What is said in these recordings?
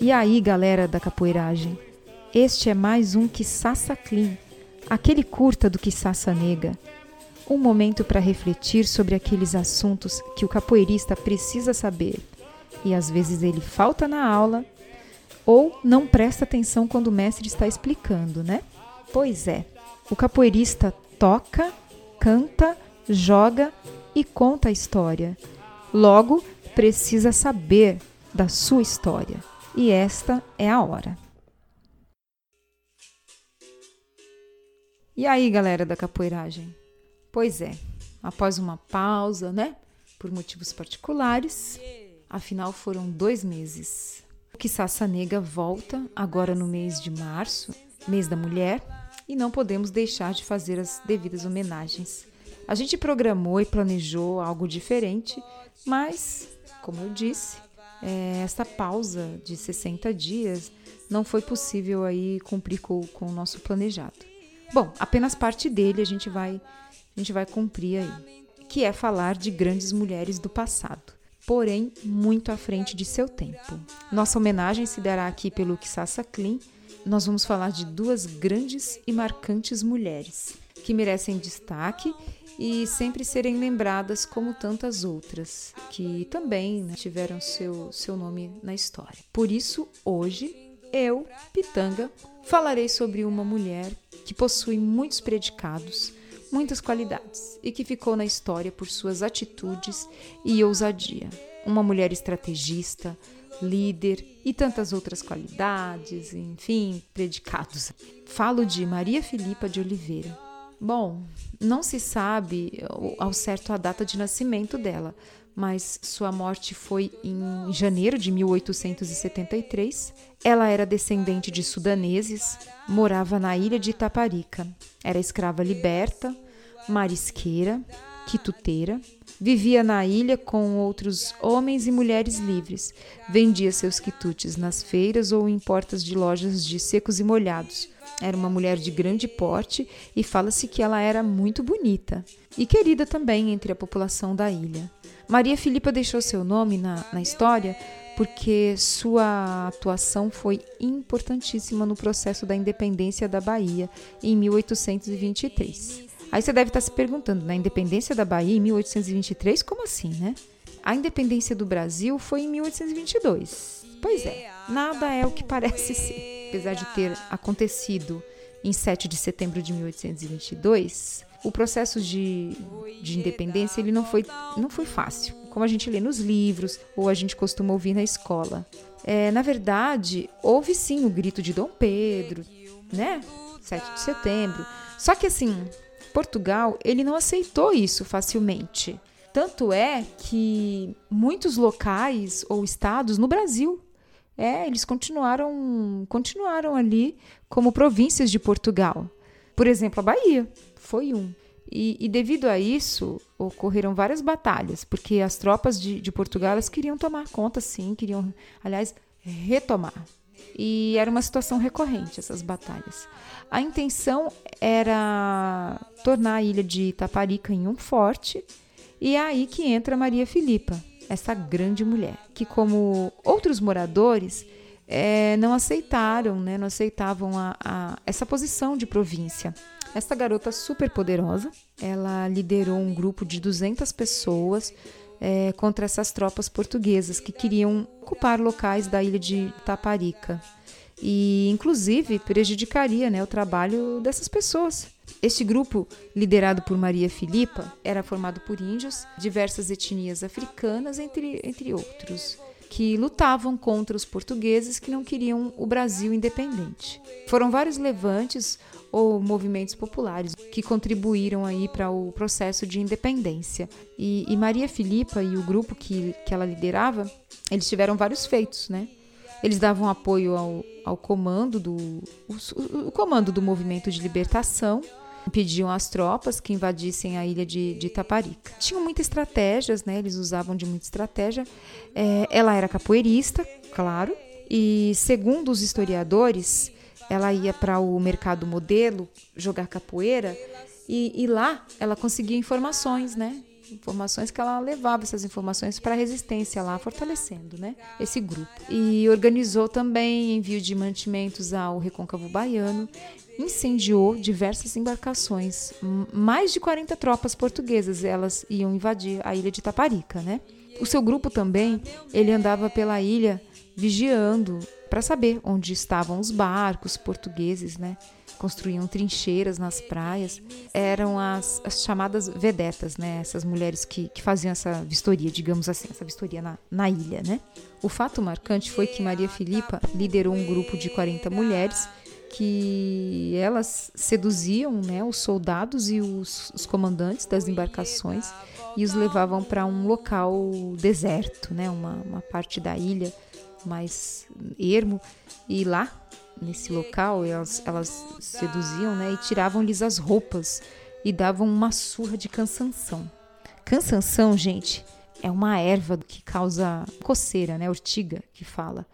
E aí, galera da capoeiragem? Este é mais um Quissassa Clean, aquele curta do Quissassa Nega. Um momento para refletir sobre aqueles assuntos que o capoeirista precisa saber. E às vezes ele falta na aula ou não presta atenção quando o mestre está explicando, né? Pois é, o capoeirista toca, canta, joga e conta a história. Logo, precisa saber da sua história. E esta é a hora. E aí, galera da capoeiragem? Pois é, após uma pausa, né? Por motivos particulares, afinal foram dois meses. O Quissassa Nega volta agora no mês de março, mês da mulher, e não podemos deixar de fazer as devidas homenagens. A gente programou e planejou algo diferente, mas, como eu disse, é, essa pausa de 60 dias não foi possível aí cumprir com, com o nosso planejado. Bom, apenas parte dele a gente vai a gente vai cumprir aí, que é falar de grandes mulheres do passado, porém muito à frente de seu tempo. Nossa homenagem se dará aqui pelo Kissassa Clean. Nós vamos falar de duas grandes e marcantes mulheres que merecem destaque e sempre serem lembradas como tantas outras que também né, tiveram seu, seu nome na história. Por isso, hoje, eu, Pitanga, falarei sobre uma mulher que possui muitos predicados, muitas qualidades e que ficou na história por suas atitudes e ousadia. Uma mulher estrategista, líder e tantas outras qualidades, enfim, predicados. Falo de Maria Filipa de Oliveira Bom, não se sabe ao certo a data de nascimento dela, mas sua morte foi em janeiro de 1873. Ela era descendente de sudaneses, morava na ilha de Itaparica. Era escrava liberta, marisqueira, quituteira. Vivia na ilha com outros homens e mulheres livres. Vendia seus quitutes nas feiras ou em portas de lojas de secos e molhados era uma mulher de grande porte e fala-se que ela era muito bonita e querida também entre a população da ilha. Maria Filipa deixou seu nome na, na história porque sua atuação foi importantíssima no processo da independência da Bahia em 1823. Aí você deve estar se perguntando, na independência da Bahia em 1823, como assim, né? A independência do Brasil foi em 1822. Pois é, nada é o que parece ser apesar de ter acontecido em 7 de setembro de 1822, o processo de, de independência ele não foi, não foi fácil, como a gente lê nos livros ou a gente costuma ouvir na escola. É, na verdade, houve sim o grito de Dom Pedro, né? 7 de setembro. Só que assim, Portugal ele não aceitou isso facilmente. Tanto é que muitos locais ou estados no Brasil é, eles continuaram, continuaram ali como províncias de Portugal. Por exemplo, a Bahia foi um. E, e devido a isso, ocorreram várias batalhas, porque as tropas de, de Portugal elas queriam tomar conta, sim, queriam, aliás, retomar. E era uma situação recorrente essas batalhas. A intenção era tornar a ilha de Itaparica em um forte, e é aí que entra Maria Filipa, essa grande mulher, que, como outros moradores, é, não aceitaram, né, não aceitavam a, a, essa posição de província. Essa garota super poderosa, ela liderou um grupo de 200 pessoas é, contra essas tropas portuguesas que queriam ocupar locais da ilha de Taparica e, inclusive, prejudicaria né, o trabalho dessas pessoas. Este grupo, liderado por Maria Filipa, era formado por índios, diversas etnias africanas, entre, entre outros, que lutavam contra os portugueses que não queriam o Brasil independente. Foram vários levantes ou movimentos populares que contribuíram aí para o processo de independência. E, e Maria Filipa e o grupo que, que ela liderava, eles tiveram vários feitos, né? Eles davam apoio ao, ao comando do o, o comando do movimento de libertação impediam as tropas que invadissem a ilha de, de Itaparica. Tinham muitas estratégias, né? Eles usavam de muita estratégia. É, ela era capoeirista, claro, e segundo os historiadores, ela ia para o mercado modelo jogar capoeira e, e, lá ela conseguia informações, né? Informações que ela levava essas informações para a resistência lá, fortalecendo né, esse grupo. E organizou também envio de mantimentos ao Recôncavo Baiano, incendiou diversas embarcações. Mais de 40 tropas portuguesas, elas iam invadir a ilha de Taparica, né? O seu grupo também, ele andava pela ilha vigiando para saber onde estavam os barcos portugueses, né? Construíam trincheiras nas praias. Eram as, as chamadas vedetas, né? Essas mulheres que, que faziam essa vistoria, digamos assim, essa vistoria na, na ilha, né? O fato marcante foi que Maria Filipa liderou um grupo de 40 mulheres que elas seduziam né, os soldados e os, os comandantes das embarcações e os levavam para um local deserto, né, uma, uma parte da ilha mais ermo, e lá, nesse local, elas, elas seduziam né, e tiravam-lhes as roupas e davam uma surra de cansanção. Cansanção, gente, é uma erva que causa coceira, né, ortiga, que fala,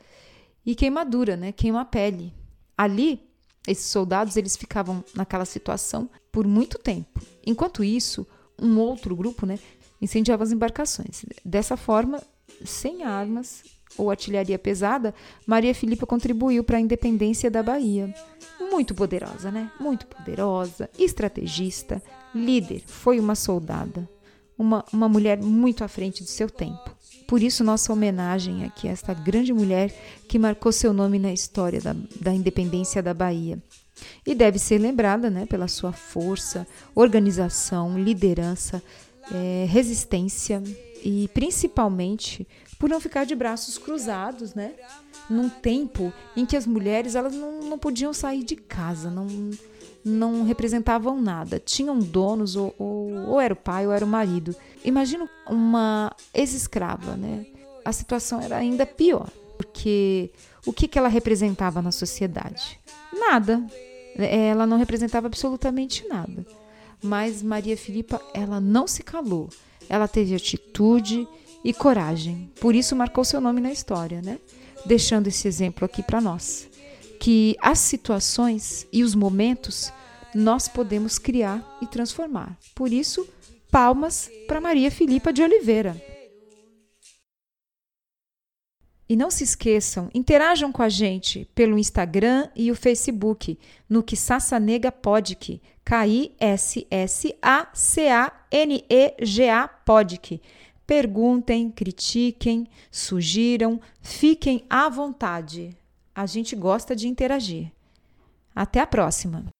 e queimadura, né, queima a pele. Ali, esses soldados eles ficavam naquela situação por muito tempo. Enquanto isso, um outro grupo, né, incendiava as embarcações. Dessa forma, sem armas, ou artilharia pesada, Maria Filipa contribuiu para a independência da Bahia. Muito poderosa, né? Muito poderosa, estrategista, líder, foi uma soldada, uma, uma mulher muito à frente do seu tempo. Por isso, nossa homenagem aqui a esta grande mulher que marcou seu nome na história da, da independência da Bahia. E deve ser lembrada né, pela sua força, organização, liderança, é, resistência e principalmente por não ficar de braços cruzados, né? Num tempo em que as mulheres elas não, não podiam sair de casa, não, não representavam nada. Tinham donos, ou, ou, ou era o pai ou era o marido. Imagina uma ex-escrava, né? A situação era ainda pior, porque o que, que ela representava na sociedade? Nada. Ela não representava absolutamente nada. Mas Maria Filipa, ela não se calou. Ela teve atitude e coragem. Por isso marcou seu nome na história, né? Deixando esse exemplo aqui para nós, que as situações e os momentos nós podemos criar e transformar. Por isso, palmas para Maria Filipa de Oliveira. E não se esqueçam, interajam com a gente pelo Instagram e o Facebook no que Nega Podk, K-I-S-S-A-C-A-N-E-G-A Podk. Perguntem, critiquem, sugiram, fiquem à vontade. A gente gosta de interagir. Até a próxima!